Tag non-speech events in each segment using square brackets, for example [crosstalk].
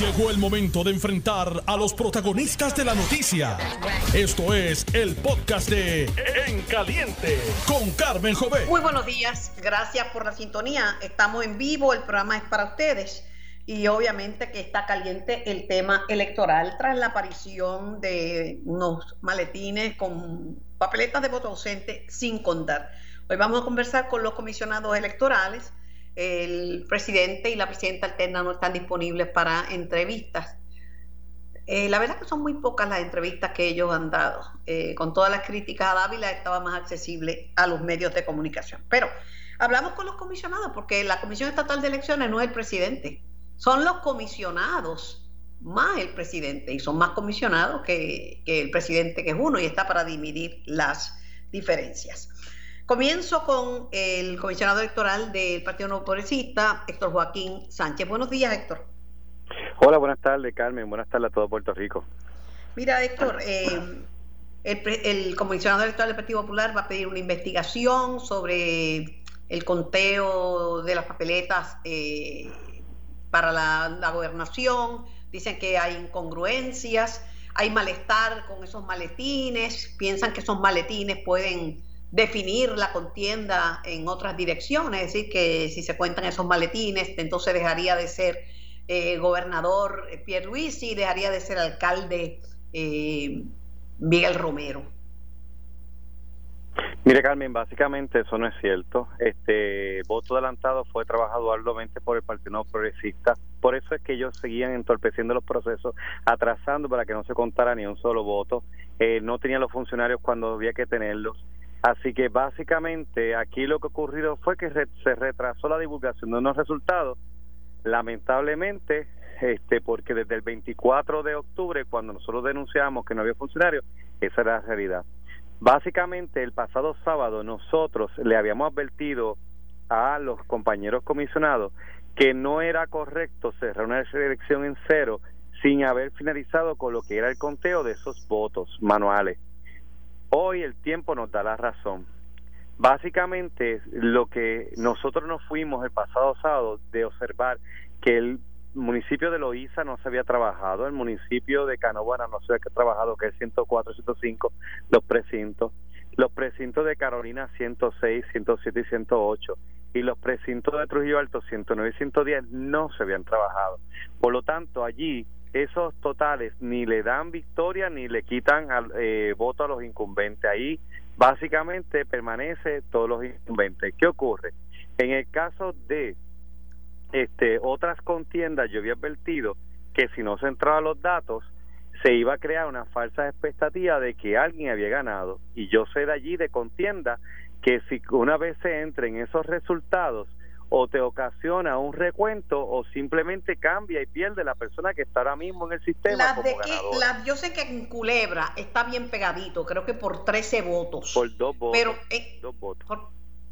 Llegó el momento de enfrentar a los protagonistas de la noticia. Esto es el podcast de En Caliente con Carmen Jové. Muy buenos días, gracias por la sintonía. Estamos en vivo, el programa es para ustedes y obviamente que está caliente el tema electoral tras la aparición de unos maletines con papeletas de voto ausente sin contar. Hoy vamos a conversar con los comisionados electorales el presidente y la presidenta alterna no están disponibles para entrevistas. Eh, la verdad que son muy pocas las entrevistas que ellos han dado. Eh, con todas las críticas a Dávila estaba más accesible a los medios de comunicación. Pero hablamos con los comisionados porque la Comisión Estatal de Elecciones no es el presidente, son los comisionados más el presidente y son más comisionados que, que el presidente que es uno y está para dividir las diferencias. Comienzo con el comisionado electoral del Partido No Progresista, Héctor Joaquín Sánchez. Buenos días, Héctor. Hola, buenas tardes, Carmen. Buenas tardes a todo Puerto Rico. Mira, Héctor, eh, el, comisionado electoral del Partido Popular va a pedir una investigación sobre el conteo de las papeletas eh, para la, la gobernación. Dicen que hay incongruencias, hay malestar con esos maletines, piensan que esos maletines pueden definir la contienda en otras direcciones, es decir, que si se cuentan esos maletines, entonces dejaría de ser eh, gobernador Pierre Luis y dejaría de ser alcalde eh, Miguel Romero. Mire Carmen, básicamente eso no es cierto. Este voto adelantado fue trabajado arduamente por el Partido Progresista. Por eso es que ellos seguían entorpeciendo los procesos, atrasando para que no se contara ni un solo voto. Eh, no tenían los funcionarios cuando había que tenerlos. Así que básicamente aquí lo que ocurrido fue que se retrasó la divulgación de unos resultados, lamentablemente, este, porque desde el 24 de octubre, cuando nosotros denunciamos que no había funcionarios, esa era la realidad. Básicamente, el pasado sábado nosotros le habíamos advertido a los compañeros comisionados que no era correcto cerrar una elección en cero sin haber finalizado con lo que era el conteo de esos votos manuales. Hoy el tiempo nos da la razón. Básicamente lo que nosotros nos fuimos el pasado sábado de observar que el municipio de Loíza no se había trabajado, el municipio de Canóvana no se había trabajado, que es 104, 105, los precintos, los precintos de Carolina 106, 107 y 108 y los precintos de Trujillo Alto 109 y 110 no se habían trabajado. Por lo tanto, allí esos totales ni le dan victoria ni le quitan eh, voto a los incumbentes. Ahí básicamente permanece todos los incumbentes. ¿Qué ocurre? En el caso de este otras contiendas, yo había advertido que si no se entraban los datos, se iba a crear una falsa expectativa de que alguien había ganado. Y yo sé de allí de contienda que si una vez se entren esos resultados, o te ocasiona un recuento o simplemente cambia y pierde la persona que está ahora mismo en el sistema. como de yo sé que en Culebra está bien pegadito, creo que por 13 votos. Por dos votos. Pero, eh, dos votos.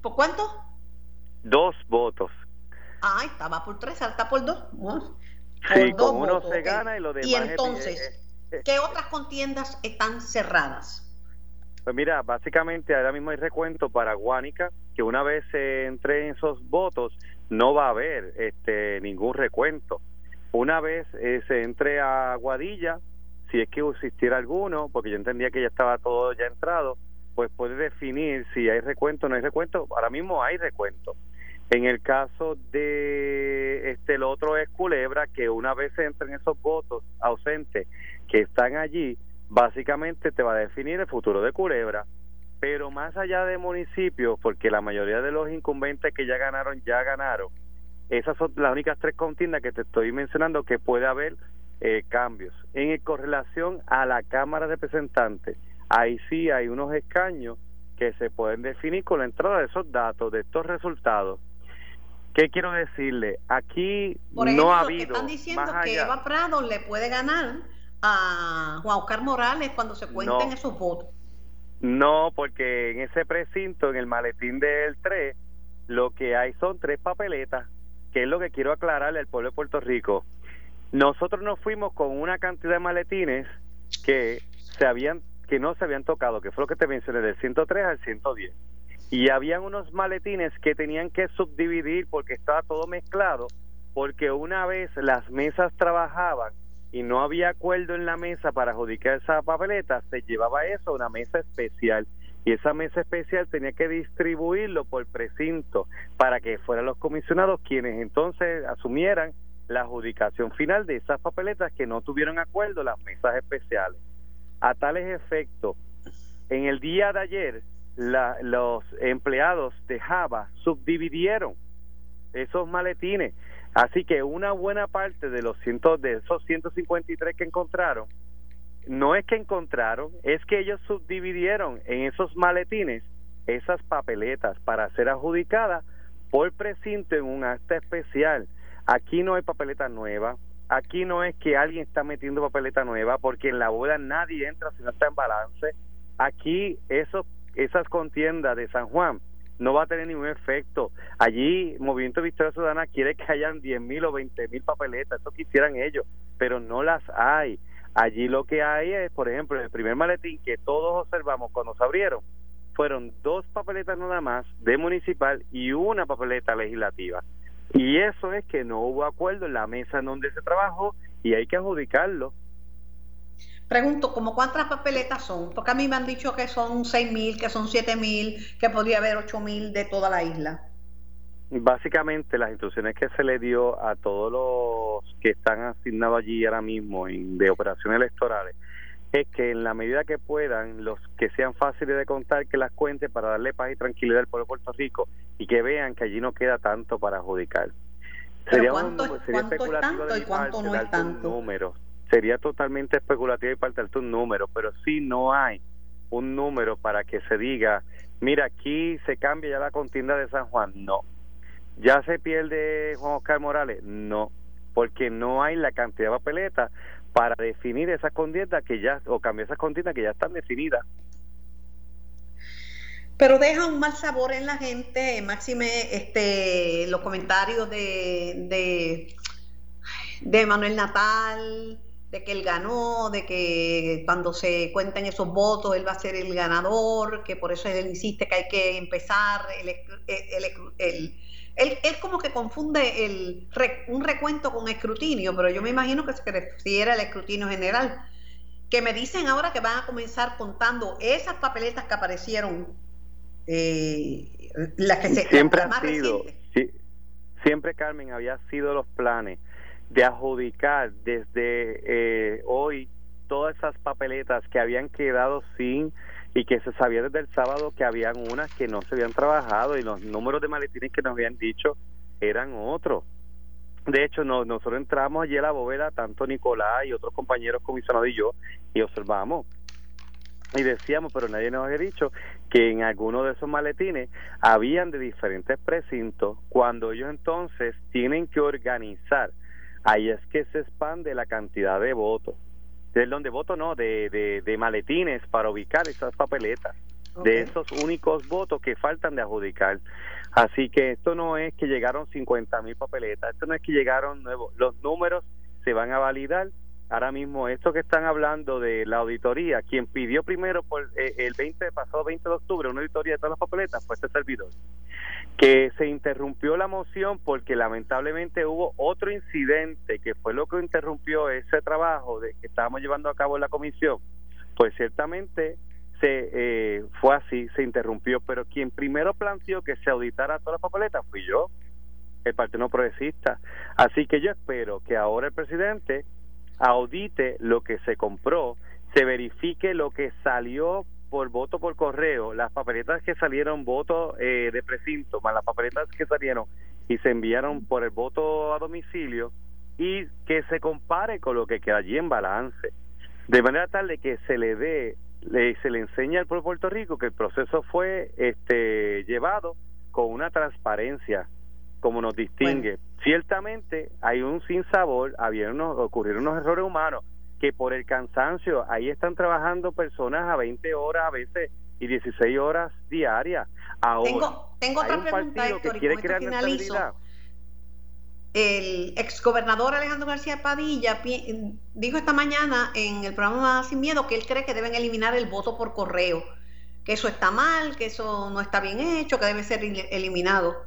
¿por, cuánto? Dos votos. Ah, estaba por tres, está por dos. sí, con uno se gana y lo demás. Y entonces, ¿qué otras contiendas están cerradas? Pues mira, básicamente ahora mismo hay recuento para Guánica, que una vez se entre en esos votos no va a haber este ningún recuento. Una vez eh, se entre a Guadilla, si es que existiera alguno, porque yo entendía que ya estaba todo ya entrado, pues puede definir si hay recuento o no hay recuento. Ahora mismo hay recuento. En el caso de este el otro es Culebra, que una vez se entren esos votos ausentes que están allí, básicamente te va a definir el futuro de Culebra. Pero más allá de municipios, porque la mayoría de los incumbentes que ya ganaron, ya ganaron, esas son las únicas tres contiendas que te estoy mencionando que puede haber eh, cambios. En correlación a la Cámara de Representantes, ahí sí hay unos escaños que se pueden definir con la entrada de esos datos, de estos resultados. ¿Qué quiero decirle? Aquí no ha habido. están diciendo que Eva Prado le puede ganar a Juan Oscar Morales cuando se cuenten esos votos? No, porque en ese precinto, en el maletín del 3, lo que hay son tres papeletas, que es lo que quiero aclararle al pueblo de Puerto Rico. Nosotros nos fuimos con una cantidad de maletines que se habían que no se habían tocado, que fue lo que te mencioné del 103 al 110. Y habían unos maletines que tenían que subdividir porque estaba todo mezclado porque una vez las mesas trabajaban y no había acuerdo en la mesa para adjudicar esa papeleta, se llevaba eso a una mesa especial y esa mesa especial tenía que distribuirlo por precinto para que fueran los comisionados quienes entonces asumieran la adjudicación final de esas papeletas que no tuvieron acuerdo las mesas especiales. A tales efectos, en el día de ayer, los empleados de Java subdividieron esos maletines. Así que una buena parte de los cientos de esos 153 que encontraron no es que encontraron, es que ellos subdividieron en esos maletines esas papeletas para ser adjudicadas por precinto en un acta especial. Aquí no hay papeleta nueva, aquí no es que alguien está metiendo papeleta nueva, porque en la boda nadie entra si no está en balance. Aquí esos, esas contiendas de San Juan no va a tener ningún efecto. Allí Movimiento Victoria Ciudadana quiere que hayan 10 mil o 20 mil papeletas, eso quisieran ellos, pero no las hay. Allí lo que hay es, por ejemplo, el primer maletín que todos observamos cuando se abrieron, fueron dos papeletas nada más de municipal y una papeleta legislativa. Y eso es que no hubo acuerdo en la mesa en donde se trabajó y hay que adjudicarlo. Pregunto, ¿cómo cuántas papeletas son? Porque a mí me han dicho que son seis mil, que son siete mil, que podría haber ocho mil de toda la isla. Básicamente las instrucciones que se le dio a todos los que están asignados allí ahora mismo en, de operaciones electorales es que en la medida que puedan, los que sean fáciles de contar, que las cuenten para darle paz y tranquilidad al pueblo de Puerto Rico y que vean que allí no queda tanto para adjudicar. sería cuánto, es tanto y cuánto no es tanto? Número. Sería totalmente especulativo y parte un número, pero si no hay un número para que se diga, mira, aquí se cambia ya la contienda de San Juan. No, ¿Ya se pierde Juan Oscar Morales? No, porque no hay la cantidad de papeletas para definir esas contiendas que ya, o cambiar esas contiendas que ya están definidas. Pero deja un mal sabor en la gente, máxime este, los comentarios de, de Manuel Natal, de que él ganó, de que cuando se cuenten esos votos él va a ser el ganador, que por eso él insiste que hay que empezar el, el, el él, como que confunde el, un recuento con escrutinio, pero yo me imagino que se refiere al escrutinio general. Que me dicen ahora que van a comenzar contando esas papeletas que aparecieron, eh, las que se siempre ha sido, siempre Carmen había sido los planes de adjudicar desde eh, hoy todas esas papeletas que habían quedado sin y que se sabía desde el sábado que habían unas que no se habían trabajado y los números de maletines que nos habían dicho eran otros. De hecho, nosotros entramos allí a la bóveda, tanto Nicolás y otros compañeros comisionados y yo, y observamos. Y decíamos, pero nadie nos había dicho que en algunos de esos maletines habían de diferentes precintos, cuando ellos entonces tienen que organizar. Ahí es que se expande la cantidad de votos. Del donde voto no, de, de, maletines para ubicar esas papeletas, de esos únicos votos que faltan de adjudicar. Así que esto no es que llegaron 50 mil papeletas, esto no es que llegaron nuevos, los números se van a validar. Ahora mismo, esto que están hablando de la auditoría, quien pidió primero por eh, el 20, pasado 20 de octubre una auditoría de todas las papeletas fue este servidor que se interrumpió la moción porque lamentablemente hubo otro incidente que fue lo que interrumpió ese trabajo de que estábamos llevando a cabo en la comisión, pues ciertamente se eh, fue así, se interrumpió, pero quien primero planteó que se auditara todas las papeletas fui yo, el Partido No Progresista. Así que yo espero que ahora el presidente audite lo que se compró, se verifique lo que salió por voto por correo, las papeletas que salieron voto eh, de precinto, más las papeletas que salieron y se enviaron por el voto a domicilio y que se compare con lo que queda allí en balance. De manera tal de que se le dé, le, se le enseña al pueblo de Puerto Rico que el proceso fue este llevado con una transparencia como nos distingue. Ciertamente hay un sinsabor, había unos, ocurrieron unos errores humanos, que por el cansancio, ahí están trabajando personas a 20 horas a veces y 16 horas diarias. Ahora, tengo, tengo otra pregunta, Héctor, y con finalizo. El exgobernador Alejandro García Padilla dijo esta mañana en el programa Sin Miedo que él cree que deben eliminar el voto por correo, que eso está mal, que eso no está bien hecho, que debe ser eliminado.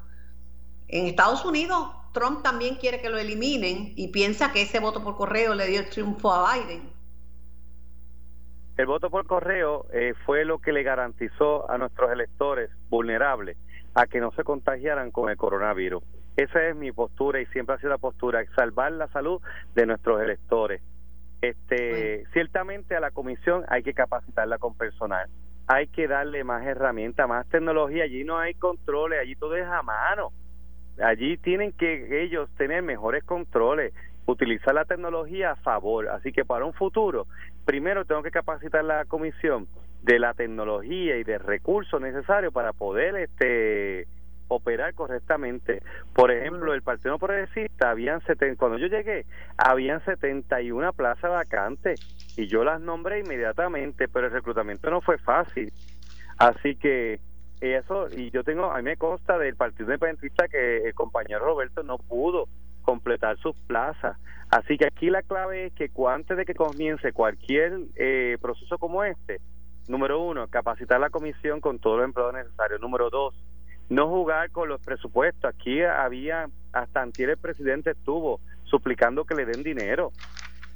En Estados Unidos Trump también quiere que lo eliminen y piensa que ese voto por correo le dio el triunfo a Biden. El voto por correo eh, fue lo que le garantizó a nuestros electores vulnerables a que no se contagiaran con el coronavirus. Esa es mi postura y siempre ha sido la postura, salvar la salud de nuestros electores. Este, ciertamente a la comisión hay que capacitarla con personal, hay que darle más herramientas, más tecnología. Allí no hay controles, allí todo es a mano. Allí tienen que ellos tener mejores controles, utilizar la tecnología a favor. Así que para un futuro, primero tengo que capacitar la comisión de la tecnología y de recursos necesarios para poder este operar correctamente. Por ejemplo, el Partido Progresista, habían cuando yo llegué, habían 71 plazas vacantes y yo las nombré inmediatamente, pero el reclutamiento no fue fácil. Así que eso, y yo tengo, a mí me consta del Partido Independentista que el compañero Roberto no pudo completar sus plazas. Así que aquí la clave es que antes de que comience cualquier eh, proceso como este, número uno, capacitar la comisión con todos los empleados necesarios. Número dos, no jugar con los presupuestos. Aquí había, hasta antier el presidente estuvo suplicando que le den dinero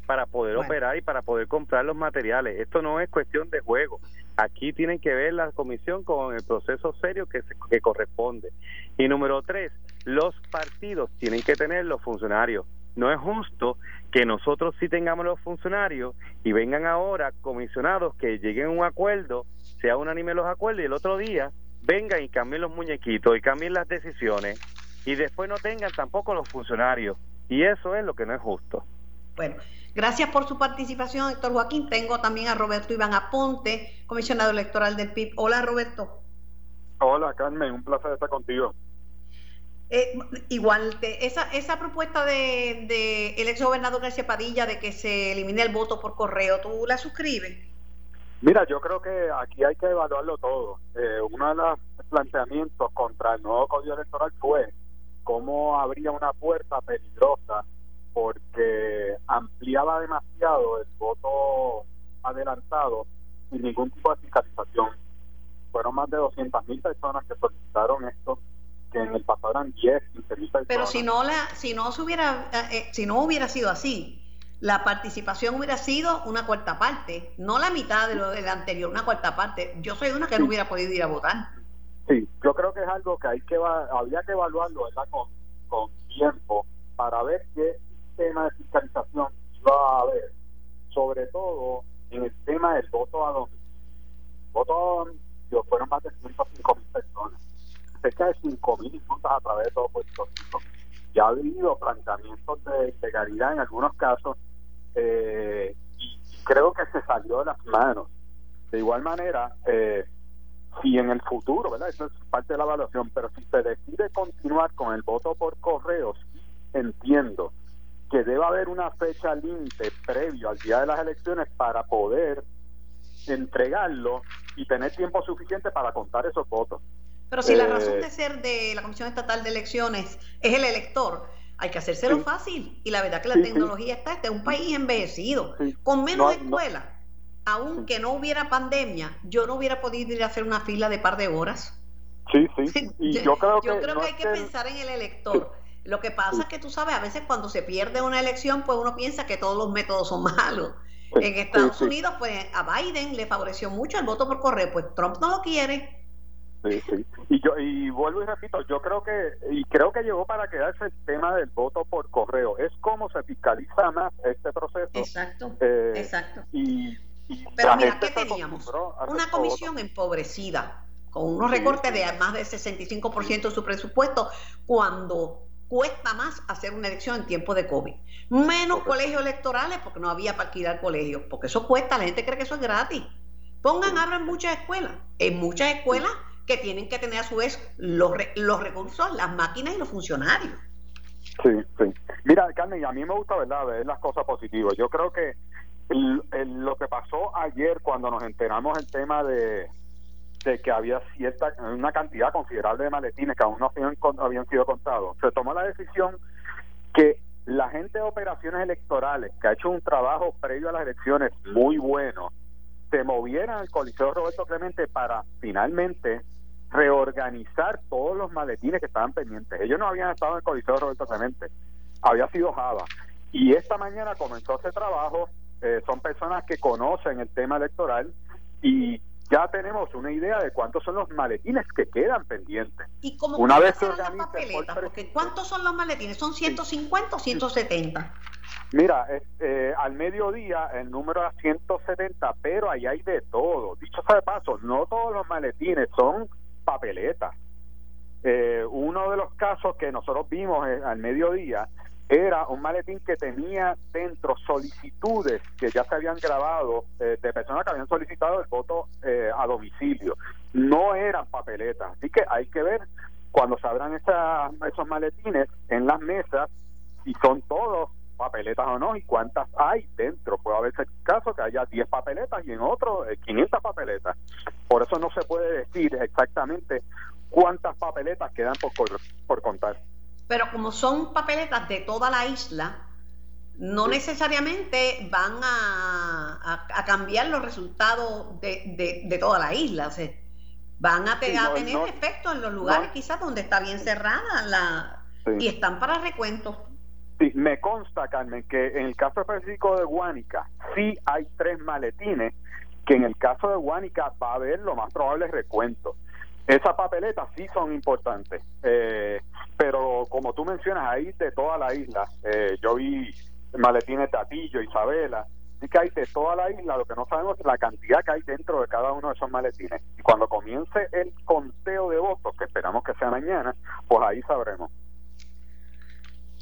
para poder operar y para poder comprar los materiales. Esto no es cuestión de juego. Aquí tienen que ver la comisión con el proceso serio que, que corresponde. Y número tres, los partidos tienen que tener los funcionarios. No es justo que nosotros sí tengamos los funcionarios y vengan ahora comisionados que lleguen a un acuerdo, sea unánime los acuerdos y el otro día vengan y cambien los muñequitos y cambien las decisiones y después no tengan tampoco los funcionarios. Y eso es lo que no es justo. Bueno, gracias por su participación, Héctor Joaquín. Tengo también a Roberto Iván Aponte, comisionado electoral del PIB. Hola, Roberto. Hola, Carmen, un placer estar contigo. Eh, igual, esa, esa propuesta de, de el ex gobernador García Padilla de que se elimine el voto por correo, ¿tú la suscribes? Mira, yo creo que aquí hay que evaluarlo todo. Eh, uno de los planteamientos contra el nuevo código electoral fue cómo habría una puerta peligrosa porque ampliaba demasiado el voto adelantado sin ningún tipo de fiscalización. Fueron más de 200.000 personas que solicitaron esto, que en el pasado eran 10, 15 mil personas. Pero si no, la, si, no se hubiera, eh, eh, si no hubiera sido así, la participación hubiera sido una cuarta parte, no la mitad de lo del anterior, una cuarta parte. Yo soy una que no hubiera podido ir a votar. Sí, yo creo que es algo que hay que había que evaluarlo Con, con tiempo para ver qué sistema de fiscalización iba a haber, sobre todo en el tema del voto a domicilio. Voto a domicilio fueron más de 105 mil personas, cerca de 5 mil a través de todo Puerto Rico. Ya ha habido planteamientos de ilegalidad en algunos casos eh, y creo que se salió de las manos. De igual manera, eh, si en el futuro, ¿verdad? Eso es parte de la evaluación, pero si se decide continuar con el voto por correos, entiendo que debe haber una fecha límite previo al día de las elecciones para poder entregarlo y tener tiempo suficiente para contar esos votos. Pero si la eh, razón de ser de la Comisión Estatal de Elecciones es el elector, hay que hacérselo fácil. Y la verdad que la tecnología está, este es un país envejecido, con menos escuelas. Aunque no hubiera pandemia, yo no hubiera podido ir a hacer una fila de par de horas. Sí, sí. [laughs] Y yo creo que, yo creo que hay que pensar en el elector. Lo que pasa es que tú sabes, a veces cuando se pierde una elección, pues uno piensa que todos los métodos son malos. En Estados Unidos, pues a Biden le favoreció mucho el voto por correo, pues Trump no lo quiere. Sí, sí. Y yo y vuelvo y repito, yo creo que y creo que llegó para quedarse el tema del voto por correo. Es como se fiscaliza más este proceso. Exacto. Eh, exacto. Y, Pero mira, ¿qué teníamos? Una comisión empobrecida con unos recortes de más del 65% de su presupuesto cuando cuesta más hacer una elección en tiempo de COVID. Menos colegios electorales porque no había para alquilar colegios, porque eso cuesta, la gente cree que eso es gratis. Pongan, abran muchas escuelas. En muchas escuelas que tienen que tener a su vez los, los recursos, las máquinas y los funcionarios. Sí, sí. Mira, Carmen, a mí me gusta, ¿verdad?, ver las cosas positivas. Yo creo que lo que pasó ayer cuando nos enteramos el tema de, de que había cierta una cantidad considerable de maletines que aún no habían, habían sido contados, se tomó la decisión que la gente de operaciones electorales, que ha hecho un trabajo previo a las elecciones muy bueno, se movieran al Coliseo Roberto Clemente para finalmente reorganizar todos los maletines que estaban pendientes. Ellos no habían estado en el Coliseo Roberto Clemente, había sido Java. Y esta mañana comenzó ese trabajo, eh, son personas que conocen el tema electoral y ya tenemos una idea de cuántos son los maletines que quedan pendientes. ¿Y cómo una vez se Porque ¿cuántos son los maletines? ¿Son 150 o 170? Mira, eh, al mediodía el número era 170, pero ahí hay de todo. Dicho sea de paso, no todos los maletines son papeletas. Eh, uno de los casos que nosotros vimos eh, al mediodía era un maletín que tenía dentro solicitudes que ya se habían grabado eh, de personas que habían solicitado el voto eh, a domicilio. No eran papeletas. Así que hay que ver cuando se abran esos maletines en las mesas si son todos papeletas o no y cuántas hay dentro. Puede haber caso que haya 10 papeletas y en otro 500 eh, papeletas. Por eso no se puede decir exactamente cuántas papeletas quedan por, por contar pero como son papeletas de toda la isla, no necesariamente van a, cambiar los resultados de, toda la isla. O sea, van a, tener efecto en los lugares quizás donde está bien cerrada la y están para recuentos. Sí, me consta, Carmen, que en el caso específico de Guánica sí hay tres maletines, que en el caso de Guánica va a haber lo más probable recuento. Esas papeletas sí son importantes, eh, pero como tú mencionas, ahí de toda la isla, eh, yo vi maletines de Atillo, Isabela, sí que hay de toda la isla, lo que no sabemos es la cantidad que hay dentro de cada uno de esos maletines. Y cuando comience el conteo de votos, que esperamos que sea mañana, pues ahí sabremos.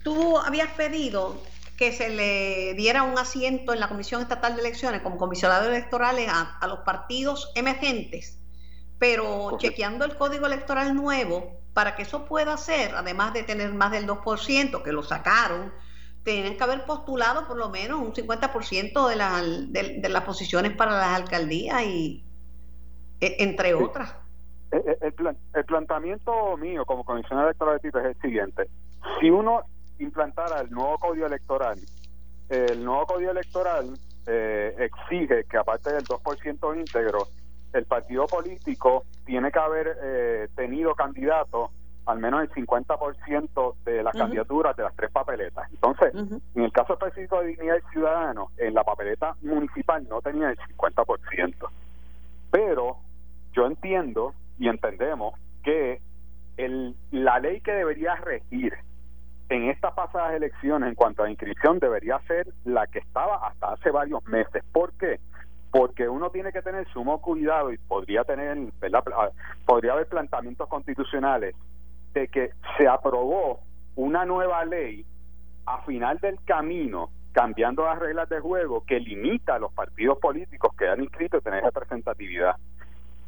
Tú habías pedido que se le diera un asiento en la Comisión Estatal de Elecciones como comisionado electorales a los partidos emergentes pero chequeando el código electoral nuevo, para que eso pueda ser, además de tener más del 2%, que lo sacaron, tienen que haber postulado por lo menos un 50% de, la, de, las posiciones para las alcaldías y e, entre otras. El, el, el, planteamiento mío como comisionado electoral de tipo es el siguiente. Si uno implantara el nuevo código electoral, el nuevo código electoral eh, exige que aparte del 2% íntegro, el partido político tiene que haber eh, tenido candidatos al menos el 50% de las candidaturas de las tres papeletas. Entonces, en el caso específico de Dignidad y Ciudadano, en la papeleta municipal no tenía el 50%. Pero yo entiendo y entendemos que el, la ley que debería regir en estas pasadas elecciones en cuanto a inscripción debería ser la que estaba hasta hace varios meses. ¿Por qué? Porque uno tiene que tener sumo cuidado y podría tener, ah, podría haber planteamientos constitucionales de que se aprobó una nueva ley a final del camino, cambiando las reglas de juego que limita a los partidos políticos que han inscrito tener representatividad.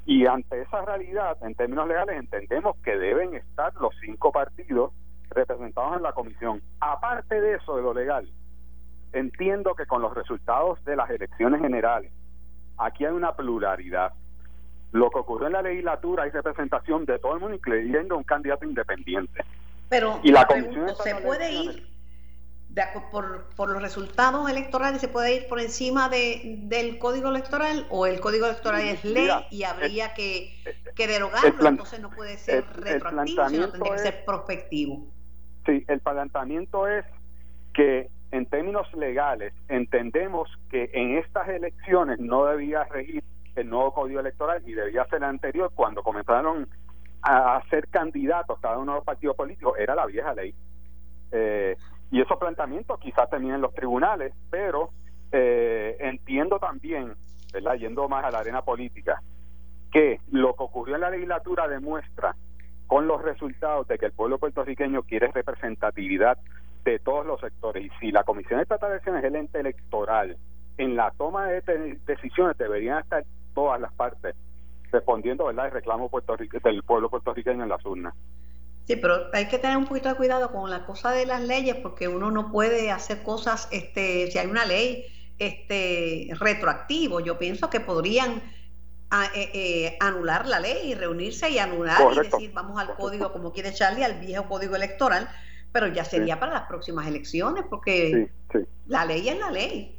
Y ante esa realidad, en términos legales, entendemos que deben estar los cinco partidos representados en la comisión. Aparte de eso, de lo legal, entiendo que con los resultados de las elecciones generales, aquí hay una pluralidad. Lo que ocurrió en la legislatura hay representación de todo el mundo, incluyendo un candidato independiente. Pero y la comisión se puede ir por, por, los resultados electorales, se puede ir por encima de, del código electoral o el código electoral es ley y habría que, que derogarlo, entonces no puede ser retroactivo, sino tendría que ser prospectivo. Sí, el planteamiento es que en términos legales, entendemos que en estas elecciones no debía regir el nuevo código electoral y debía ser el anterior cuando comenzaron a ser candidatos cada uno de los partidos políticos, era la vieja ley. Eh, y esos planteamientos quizás terminen en los tribunales, pero eh, entiendo también, ¿verdad? yendo más a la arena política, que lo que ocurrió en la legislatura demuestra con los resultados de que el pueblo puertorriqueño quiere representatividad de todos los sectores. Y si la Comisión Estatal de Elecciones es el ente electoral, en la toma de decisiones deberían estar todas las partes respondiendo ¿verdad? el reclamo del pueblo puertorriqueño en las urnas. Sí, pero hay que tener un poquito de cuidado con la cosa de las leyes porque uno no puede hacer cosas, este, si hay una ley este, retroactivo, yo pienso que podrían eh, eh, anular la ley y reunirse y anular y decir vamos al código como quiere Charlie, al viejo código electoral, pero ya sería para las próximas elecciones, porque la ley es la ley.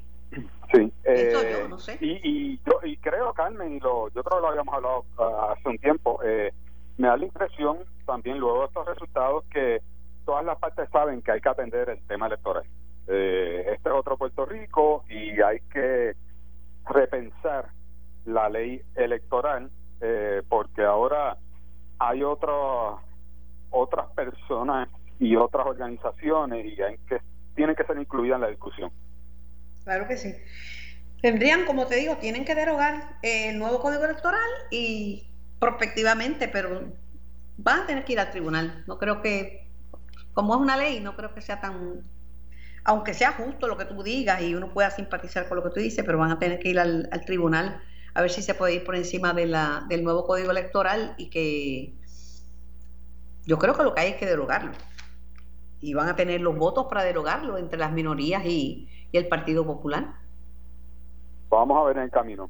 Sí, eh, no sé. Y, y, yo y creo, Carmen, y lo, yo creo que lo habíamos hablado ah, hace un tiempo, eh, me da la impresión también luego de estos resultados que todas las partes saben que hay que atender el tema electoral. Eh, este es otro Puerto Rico y hay que repensar la ley electoral eh, porque ahora hay otros otras personas y otras organizaciones y hay que tienen que ser incluidas en la discusión. Claro que sí. Tendrían, como te digo, tienen que derogar el nuevo código electoral y prospectivamente, pero van a tener que ir al tribunal. No creo que, como es una ley, no creo que sea tan, aunque sea justo lo que tú digas y uno pueda simpatizar con lo que tú dices, pero van a tener que ir al, tribunal a ver si se puede ir por encima de la, del nuevo código electoral y que yo creo que lo que hay es que derogarlo. Y van a tener los votos para derogarlo entre las minorías y, y el Partido Popular. Vamos a ver en el camino.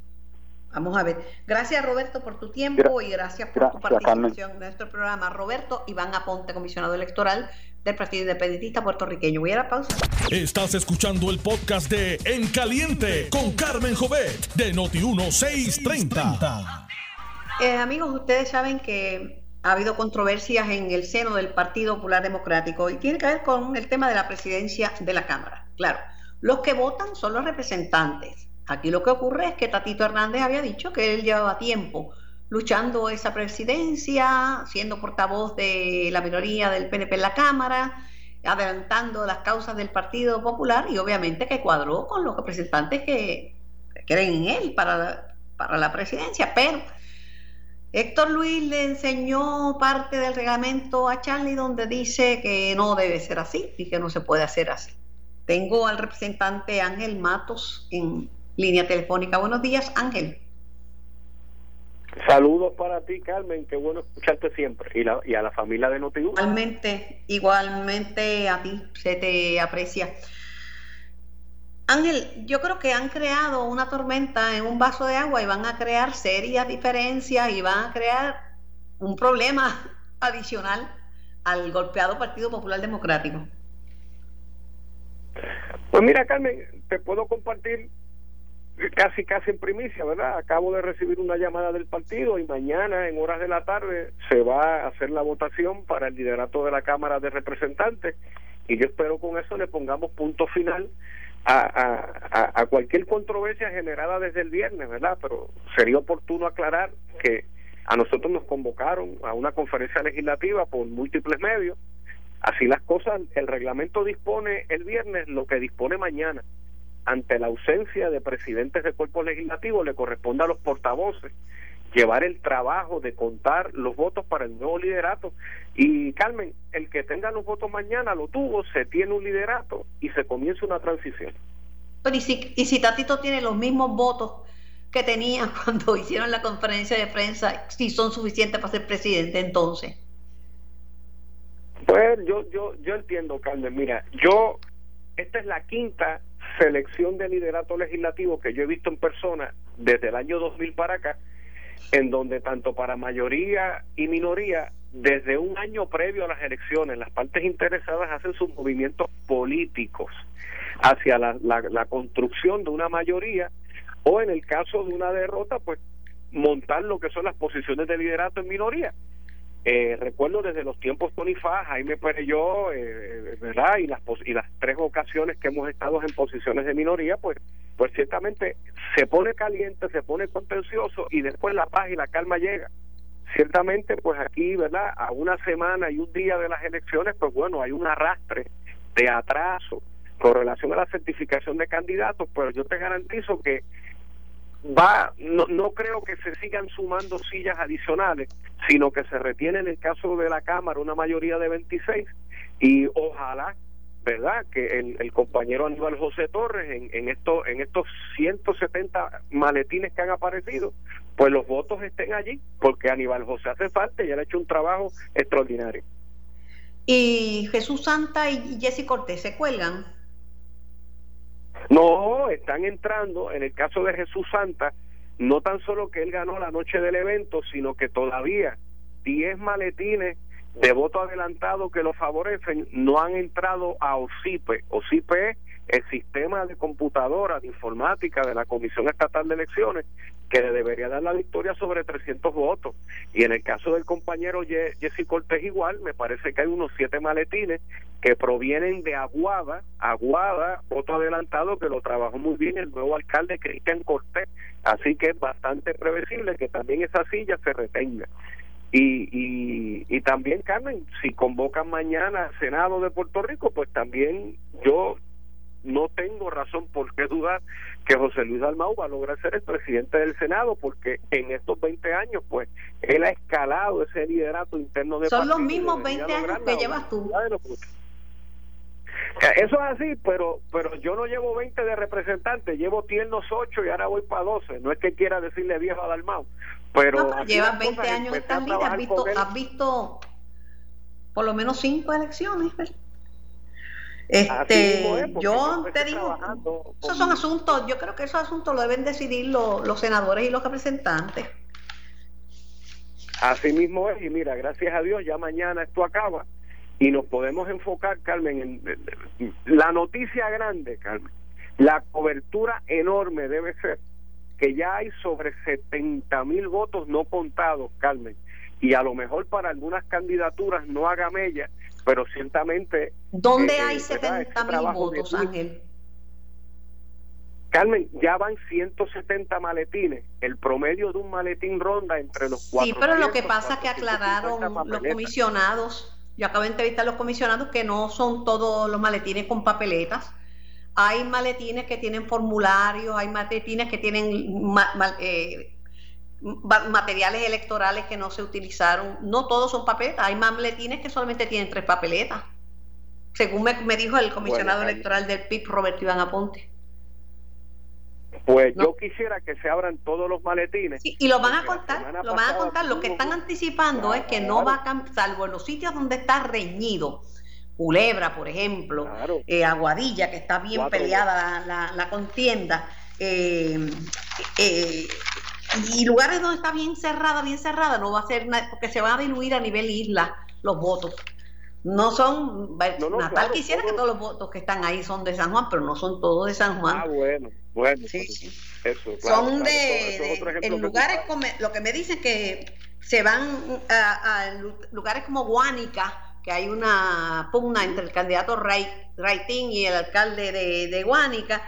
Vamos a ver. Gracias Roberto por tu tiempo y gracias por tu participación en nuestro programa. Roberto Iván Aponte, comisionado electoral del Partido Independentista puertorriqueño. Voy a la pausa. Estás escuchando el podcast de En Caliente con Carmen Jovet de Noti1630. Eh, amigos, ustedes saben que ha habido controversias en el seno del Partido Popular Democrático y tiene que ver con el tema de la presidencia de la Cámara. Claro, los que votan son los representantes Aquí lo que ocurre es que Tatito Hernández había dicho que él llevaba tiempo luchando esa presidencia, siendo portavoz de la minoría del PNP en la Cámara, adelantando las causas del Partido Popular y obviamente que cuadró con los representantes que creen en él para, para la presidencia. Pero Héctor Luis le enseñó parte del reglamento a Charlie donde dice que no debe ser así y que no se puede hacer así. Tengo al representante Ángel Matos en línea telefónica. Buenos días, Ángel. Saludos para ti, Carmen. Qué bueno escucharte siempre. Y, la, y a la familia de Notiuno. Igualmente, igualmente a ti se te aprecia. Ángel, yo creo que han creado una tormenta en un vaso de agua y van a crear serias diferencias y van a crear un problema [laughs] adicional al golpeado Partido Popular Democrático. Pues mira, Carmen, te puedo compartir casi casi en primicia, ¿verdad? Acabo de recibir una llamada del partido y mañana en horas de la tarde se va a hacer la votación para el liderato de la Cámara de Representantes y yo espero con eso le pongamos punto final a, a, cualquier controversia generada desde el viernes, ¿verdad? Pero sería oportuno aclarar que a nosotros nos convocaron a una conferencia legislativa por múltiples medios. Así las cosas, el reglamento dispone el viernes lo que dispone mañana ante la ausencia de presidentes de cuerpo legislativo, le corresponde a los portavoces llevar el trabajo de contar los votos para el nuevo liderato. Y Carmen, el que tenga los votos mañana lo tuvo, se tiene un liderato y se comienza una transición. Pero y si, y si Tatito tiene los mismos votos que tenía [laughs] cuando hicieron la conferencia de prensa, si son suficientes para ser presidente entonces. Pues yo, yo, yo entiendo, Carmen, mira, yo, esta es la quinta selección de liderato legislativo que yo he visto en persona desde el año 2000 para acá, en donde tanto para mayoría y minoría, desde un año previo a las elecciones, las partes interesadas hacen sus movimientos políticos hacia la, la, construcción de una mayoría o en el caso de una derrota, pues montar lo que son las posiciones de liderato en minoría. Eh, recuerdo desde los tiempos Tony Fá, Jaime Pereyó, eh, ¿verdad? Y las, y las tres ocasiones que hemos estado en posiciones de minoría, pues, pues ciertamente se pone caliente, se pone contencioso y después la paz y la calma llega. Ciertamente, pues aquí, ¿verdad? A una semana y un día de las elecciones, pues bueno, hay un arrastre de atraso con relación a la certificación de candidatos, pero yo te garantizo que va no, no creo que se sigan sumando sillas adicionales, sino que se retiene en el caso de la Cámara una mayoría de 26 y ojalá verdad que el, compañero Aníbal José Torres en, en estos en estos 170 maletines que han aparecido pues los votos estén allí porque Aníbal José hace falta y él ha hecho un trabajo extraordinario. Y Jesús Santa y Jesse Cortés se cuelgan no, están entrando, en el caso de Jesús Santa, no tan solo que él ganó la noche del evento, sino que todavía 10 maletines de voto adelantado que lo favorecen no han entrado a OSIPE. OSIPE es el sistema de computadora, de informática de la Comisión Estatal de Elecciones, que le debería dar la victoria sobre 300 votos. Y en el caso del compañero Jesse Cortés igual, me parece que hay unos siete maletines que provienen de Aguada, Aguada, voto adelantado que lo trabajó muy bien el nuevo alcalde Cristian Cortés, así que es bastante previsible que también esa silla se retenga. Y, y, y también, Carmen, si convocan mañana al Senado de Puerto Rico, pues también yo no tengo razón por qué dudar que José Luis Dalmau va a lograr ser el presidente del Senado, porque en estos 20 años, pues, él ha escalado ese liderato interno de Son los mismos 20 años que llevas tú. Eso es así, pero pero yo no llevo 20 de representante, llevo tiernos 8 y ahora voy para 12. No es que quiera decirle viejo a Dalmau, pero... llevas 20 años en esta has visto, has visto por lo menos 5 elecciones, Este, yo te digo, esos son asuntos, yo creo que esos asuntos lo deben decidir los, los senadores y los representantes. Así mismo es, y mira, gracias a Dios, ya mañana esto acaba y nos podemos enfocar, Carmen, en, la noticia grande, Carmen, la cobertura enorme debe ser que ya hay sobre 70 mil votos no contados, Carmen, y a lo mejor para algunas candidaturas no haga mella, pero ciertamente... ¿Dónde eh, hay 70 mil votos, Ángel? Carmen, ya van 170 maletines. El promedio de un maletín ronda entre los cuatro. Sí, pero lo que pasa es que aclararon los comisionados yo acabo de entrevistar a los comisionados que no son todos los maletines con papeletas. Hay maletines que tienen formularios, hay maletines que tienen eh, materiales electorales que no se utilizaron. No todos son papeletas, hay maletines que solamente tienen tres papeletas. Según me, dijo el comisionado electoral del PIB, Roberto Iván Aponte. Pues yo quisiera que se abran todos los maletines. y lo van a contar, lo van a contar. Lo que están anticipando es que no va a cambiar, salvo en los sitios donde está reñido. Culebra, por ejemplo, eh, Aguadilla, que está bien peleada la, contienda, eh, eh, y lugares donde está bien cerrada, bien cerrada, no va a ser nada, porque se van a diluir a nivel isla los votos. No son, Natal quisiera que todos los votos que están ahí son de San Juan, pero no son todos de San Juan. Ah, bueno, bueno. Sí, Eso, son de, en lugares, como, lo que me dicen que se van a, lugares como Guánica, que hay una pugna entre el candidato Raitín y el alcalde de, de Guánica,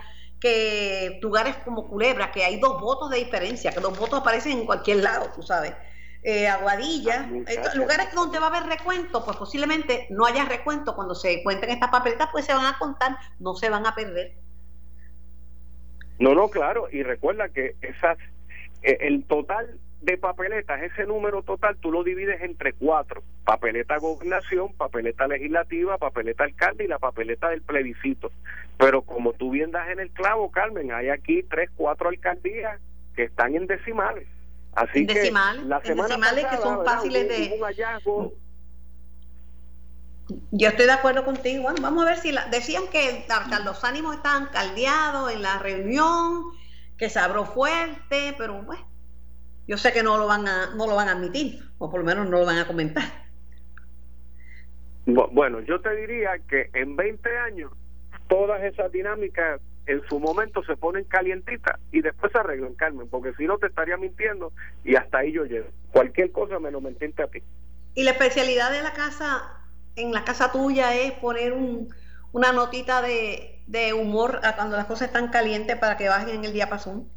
que lugares como Culebra, que hay dos votos de diferencia, que los votos aparecen en cualquier lado, tú sabes eh, Aguadilla, ah, lugares donde va a haber recuento, pues posiblemente no haya recuento cuando se cuenten estas papeletas, pues se van a contar, no se van a perder. No, no, claro, y recuerda que esas, eh, el total de papeletas, ese número total, tú lo divides entre cuatro: papeleta gobernación, papeleta legislativa, papeleta alcalde y la papeleta del plebiscito. Pero como tú bien das en el clavo, Carmen, hay aquí tres, cuatro alcaldías que están en decimales. Así que la decimales que son fáciles de... Yo estoy de acuerdo contigo. Bueno, vamos a ver si la... decían que los ánimos estaban caldeados en la reunión, que se abrió fuerte, pero bueno, yo sé que no lo van a no lo van a admitir, o por lo menos no lo van a comentar. Bueno, yo te diría que en 20 años todas esas dinámicas en su momento se ponen calientitas y después se arreglan, Carmen, porque si no te estaría mintiendo y hasta ahí yo llego. Cualquier cosa me lo mentiste a ti. Y la especialidad de la casa, en la casa tuya, es poner un, una notita de, de humor a cuando las cosas están calientes para que bajen en el diapasón.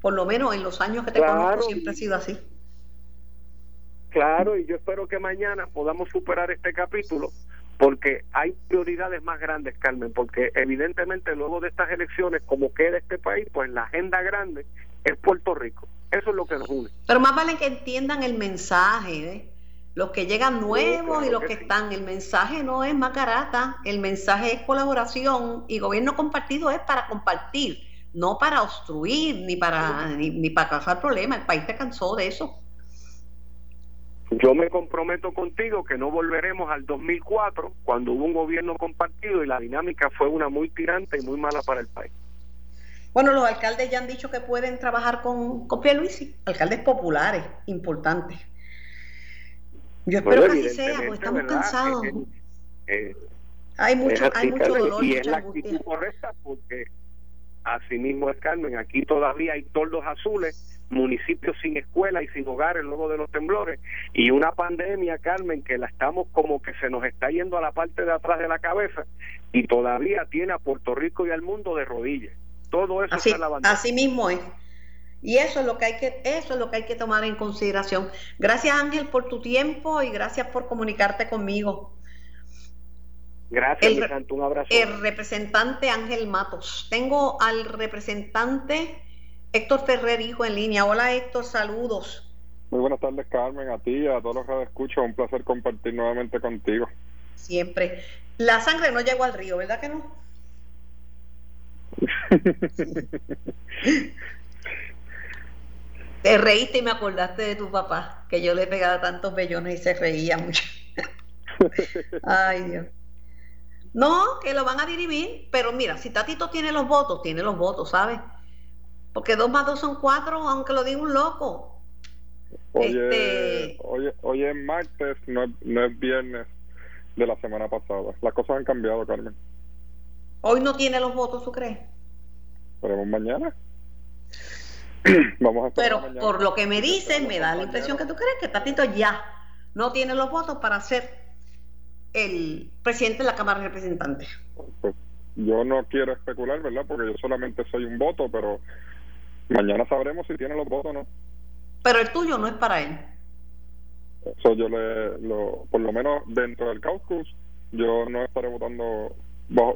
Por lo menos en los años que te conozco siempre ha sido así. Claro, y yo espero que mañana podamos superar este capítulo porque hay prioridades más grandes, Carmen, porque evidentemente luego de estas elecciones, como queda este país, pues la agenda grande es Puerto Rico. Eso es lo que nos une. Pero más vale que entiendan el mensaje, ¿eh? los que llegan nuevos y los que, están. El mensaje no es macarata, el mensaje es colaboración y gobierno compartido es para compartir, no para obstruir ni para, ni, ni para causar problemas. El país te cansó de eso. Yo me comprometo contigo que no volveremos al 2004, cuando hubo un gobierno compartido y la dinámica fue una muy tirante y muy mala para el país. Bueno, los alcaldes ya han dicho que pueden trabajar con, con Luisi, alcaldes populares, importantes. Yo espero que así sea, porque estamos cansados. Eh, Hay mucho, hay mucho dolor, y es la actitud correcta porque así mismo es Carmen, aquí todavía hay toldos azules, municipios sin escuela y sin hogares luego de los temblores y una pandemia, Carmen, que la estamos como que se nos está yendo a la parte de atrás de la cabeza y todavía tiene a Puerto Rico y al mundo de rodillas. Todo eso así, está la bandera. Así mismo es. Y eso es lo que hay que eso es lo que hay que tomar en consideración. Gracias Ángel por tu tiempo y gracias por comunicarte conmigo. Gracias, el, un abrazo. El representante Ángel Matos. Tengo al representante Héctor Ferrer, hijo en línea. Hola Héctor, saludos. Muy buenas tardes Carmen, a ti y a todos los que escuchan. Un placer compartir nuevamente contigo. Siempre. La sangre no llegó al río, ¿verdad que no? [laughs] Te reíste y me acordaste de tu papá, que yo le pegaba tantos bellones y se reía mucho. [laughs] Ay, Dios. No, que lo van a dirimir, pero mira, si Tatito tiene los votos, tiene los votos, ¿sabes? Porque dos más dos son cuatro, aunque lo diga un loco. Oye, este... hoy es martes, no es, no es viernes de la semana pasada. Las cosas han cambiado, Carmen. Hoy no tiene los votos, ¿tú crees? Veremos mañana. [clears throat] Vamos a Pero por lo que me dices, me da la impresión que tú crees que Tatito ya no tiene los votos para ser el presidente de la Cámara de Representantes. Pues yo no quiero especular, ¿verdad? Porque yo solamente soy un voto, pero mañana sabremos si tiene los votos o no. Pero el tuyo no es para él. Eso yo le, lo, por lo menos dentro del caucus, yo no estaré votando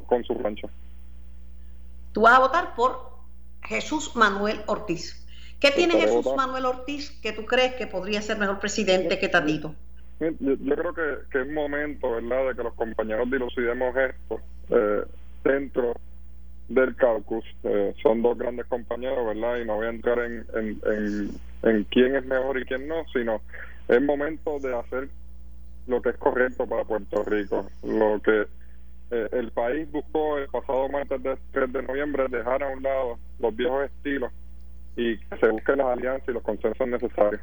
con su rancho. Tú vas a votar por Jesús Manuel Ortiz. ¿Qué tiene Jesús Manuel Ortiz que tú crees que podría ser mejor presidente que Tatito? Yo, creo que, es momento, ¿verdad?, de que los compañeros dilucidemos esto eh, dentro del caucus. Eh, son dos grandes compañeros, ¿verdad? Y no voy a entrar en, en, en, quién es mejor y quién no, sino es momento de hacer lo que es correcto para Puerto Rico. Lo que eh, el país buscó el pasado martes 3 de noviembre dejar a un lado los viejos estilos y que se busquen las alianzas y los consensos necesarios.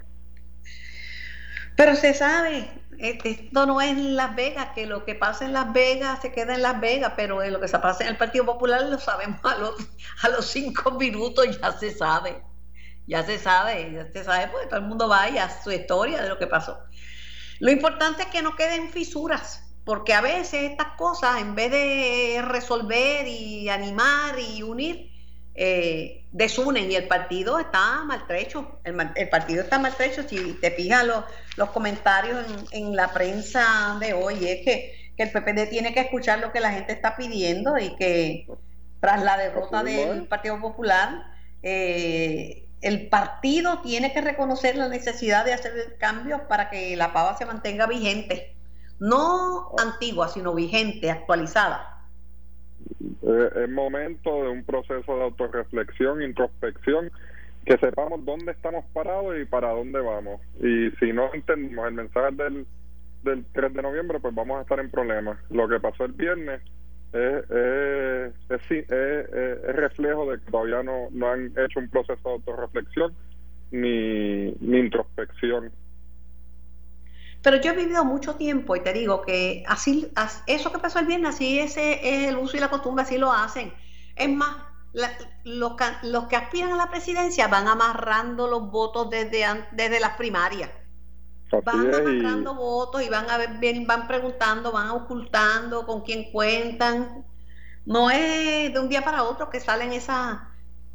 Pero se sabe, esto no es Las Vegas, que lo que pasa en Las Vegas se queda en Las Vegas, pero lo que se pasa en el Partido Popular lo sabemos a los, a los cinco minutos, ya se sabe, ya se sabe, ya se sabe, porque todo el mundo vaya a su historia de lo que pasó. Lo importante es que no queden fisuras, porque a veces estas cosas, en vez de resolver y animar y unir, eh, desunen y el partido está maltrecho. El, el, partido está maltrecho. Si te fijas los, los comentarios en, la prensa de hoy, es que, que, el PPD tiene que escuchar lo que la gente está pidiendo y que tras la derrota del Partido Popular, eh, el partido tiene que reconocer la necesidad de hacer cambios para que la pava se mantenga vigente. No antigua, sino vigente, actualizada. Eh, es momento de un proceso de autorreflexión, introspección, que sepamos dónde estamos parados y para dónde vamos. Y si no entendemos el mensaje del, del 3 de noviembre, pues vamos a estar en problemas. Lo que pasó el viernes es, es, reflejo de que todavía no, no han hecho un proceso de autorreflexión ni, ni introspección pero yo he vivido mucho tiempo y te digo que así, eso que pasó el viernes, así ese es el uso y la costumbre, así lo hacen. Es más, los, los, que aspiran a la presidencia van amarrando los votos desde, desde las primarias. van amarrando votos y van a ver, van preguntando, van ocultando con quién cuentan. No es de un día para otro que salen esa,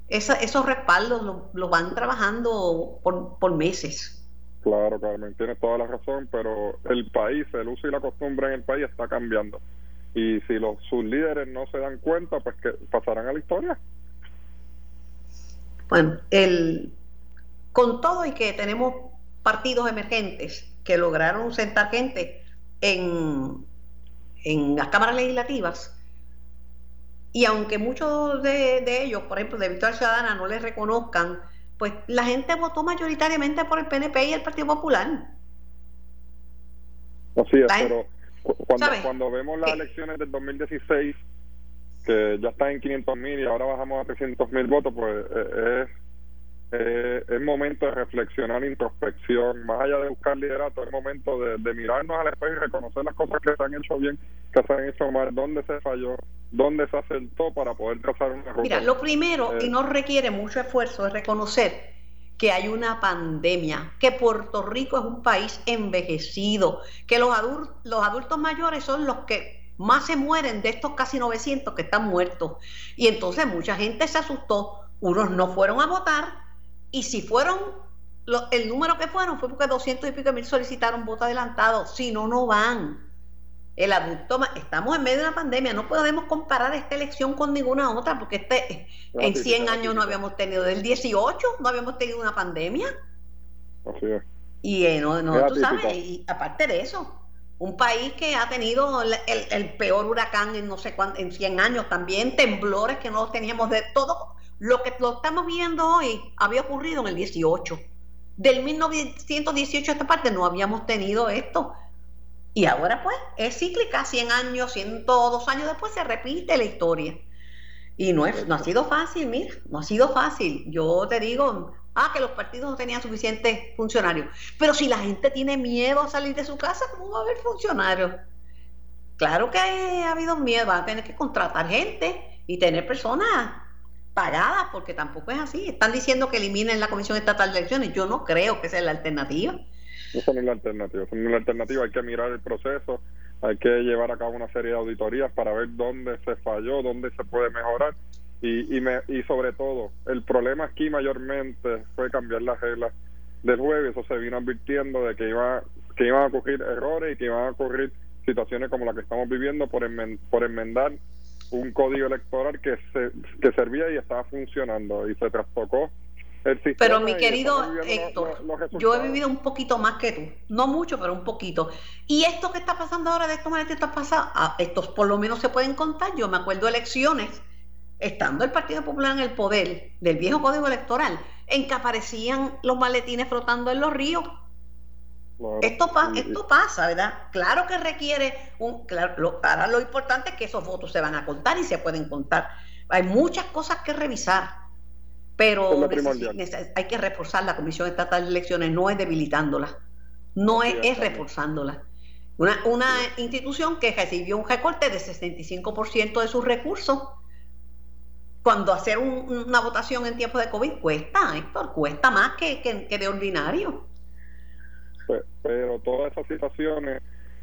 esos respaldos, los van trabajando por, por meses. Claro, Carmen, tienes toda la razón, pero el país, el uso y la costumbre en el país está cambiando. Y si los sus líderes no se dan cuenta, pues que pasarán a la historia. Bueno, el con todo y que tenemos partidos emergentes que lograron sentar gente en, en las cámaras legislativas, y aunque muchos de, de ellos, por ejemplo, de Victoria Ciudadana, no les reconozcan pues la gente votó mayoritariamente por el PNP y el Partido Popular. Así es, pero cuando, cuando vemos las elecciones del 2016, que ya está en 500 mil y ahora bajamos a 300 mil votos, pues eh, eh, es momento de reflexionar, introspección, más allá de buscar liderato, es momento de, mirarnos al espejo y reconocer las cosas que se han hecho bien, que se han hecho mal, dónde se falló, dónde se acertó para poder trazar una ruta. Mira, lo primero, y eh, no requiere mucho esfuerzo, es reconocer que hay una pandemia, que Puerto Rico es un país envejecido, que los, adultos, los adultos mayores son los que más se mueren de estos casi 900 que están muertos. Y entonces mucha gente se asustó, unos no fueron a votar, y si fueron, el número que fueron fue porque 200 y pico mil solicitaron voto adelantado, si no, no van. El adulto, estamos en medio de una pandemia, no podemos comparar esta elección con ninguna otra, porque este, en 100 años no habíamos tenido, del 18 no habíamos tenido una pandemia. Así es. Y eh, no, no tú sabes, y aparte de eso, un país que ha tenido el, peor huracán en no sé cuánto, en 100 años también, temblores que no teníamos de todo. Lo que lo estamos viendo hoy había ocurrido en el 18. Del 1918 a esta parte no habíamos tenido esto. Y ahora pues es cíclica, 100 años, 102 años después se repite la historia. Y no, no ha sido fácil, mira, no ha sido fácil. Yo te digo, ah, que los partidos no tenían suficientes funcionarios. Pero si la gente tiene miedo a salir de su casa, ¿cómo va a haber funcionarios? Claro que ha habido miedo, va a tener que contratar gente y tener personas pagadas, porque tampoco es así. Están diciendo que eliminen la Comisión Estatal de Elecciones. Yo no creo que sea la alternativa. Esa no es la alternativa. Esa no es la alternativa. Hay que mirar el proceso, hay que llevar a cabo una serie de auditorías para ver dónde se falló, dónde se puede mejorar. Y, y, me, y sobre todo, el problema aquí mayormente fue cambiar las reglas del juego. Eso se vino advirtiendo de que, iba, que iban a ocurrir errores y que iban a ocurrir situaciones como la que estamos viviendo por, por enmendar un código electoral que, se, que servía y estaba funcionando y se trastocó pero mi querido Héctor, yo he vivido un poquito más que tú, no mucho, pero un poquito. Y esto que está pasando ahora de estos maletitos pasado, ah, estos por lo menos se pueden contar. Yo me acuerdo elecciones, estando el Partido Popular en el poder, del viejo código electoral, en que aparecían los maletines flotando en los ríos. Esto, esto pasa, ¿verdad? Claro que requiere un. Claro, ahora lo importante es que esos votos se van a contar y se pueden contar. Hay muchas cosas que revisar pero hay que reforzar la Comisión Estatal de Elecciones, no es debilitándola, no es, reforzándola. Una, una institución que recibió un recorte de 65% de sus recursos, cuando hacer una votación en tiempo de COVID cuesta, Héctor, cuesta más que, que, de ordinario. Pero, todas esas situaciones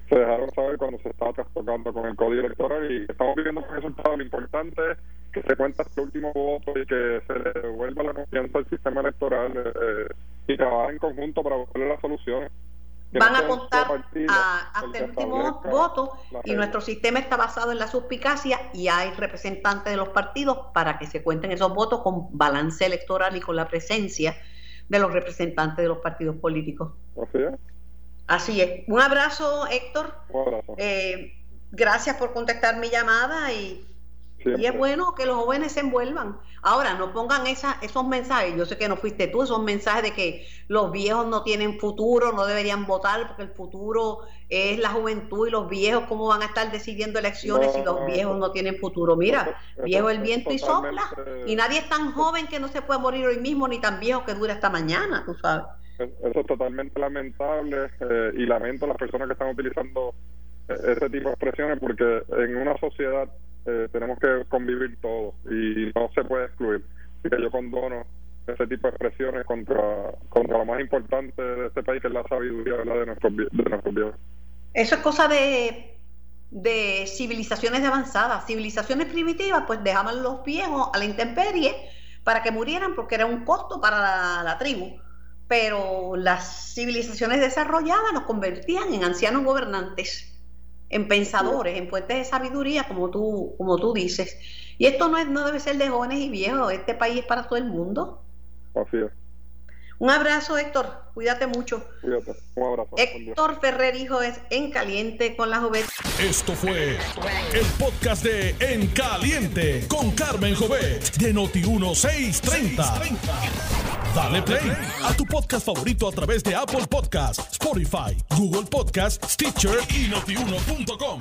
se dejaron saber cuando se estaba trastocando con el código electoral y estamos viviendo con resultado. Lo importante es que se cuenta este último voto y que se le devuelva la confianza al sistema electoral eh, y trabajar en conjunto para buscar las soluciones. Van a contar hasta el último voto y nuestro sistema está basado en la suspicacia y hay representantes de los partidos para que se cuenten esos votos con balance electoral y con la presencia de los representantes de los partidos políticos. Así es. Así es. Un abrazo, Héctor. Un abrazo. Eh, gracias por contestar mi llamada y y es bueno que los jóvenes se envuelvan. Ahora, no pongan esa, esos mensajes, yo sé que no fuiste tú, esos mensajes de que los viejos no tienen futuro, no deberían votar porque el futuro es la juventud y los viejos, ¿cómo van a estar decidiendo elecciones si los viejos no tienen futuro? Mira, viejo el viento y sopla, y nadie es tan joven que no se puede morir hoy mismo, ni tan viejo que dure hasta mañana, tú sabes. Eso es totalmente lamentable eh, y lamento a las personas que están utilizando eh, ese tipo de expresiones porque en una sociedad eh, tenemos que convivir todos y no se puede excluir. Así que yo condono ese tipo de expresiones contra, contra lo más importante de este país, que es la sabiduría de nuestros, de nuestros viejos. Eso es cosa de, de civilizaciones avanzadas. Civilizaciones primitivas, pues dejaban los viejos a la intemperie para que murieran porque era un costo para la, tribu. Pero las civilizaciones desarrolladas nos convertían en ancianos gobernantes en pensadores, en fuentes de sabiduría, como tú, como tú dices. Y esto no, es, no debe ser de jóvenes y viejos, este país es para todo el mundo. Así es. Un abrazo, Héctor. Cuídate mucho. Cuídate. Un abrazo. Héctor Ferrer, hijo, es En Caliente con la Jovet. Esto fue el podcast de En Caliente con Carmen Jovet de Noti1630. Dale play a tu podcast favorito a través de Apple Podcasts, Spotify, Google Podcasts, Stitcher y notiuno.com.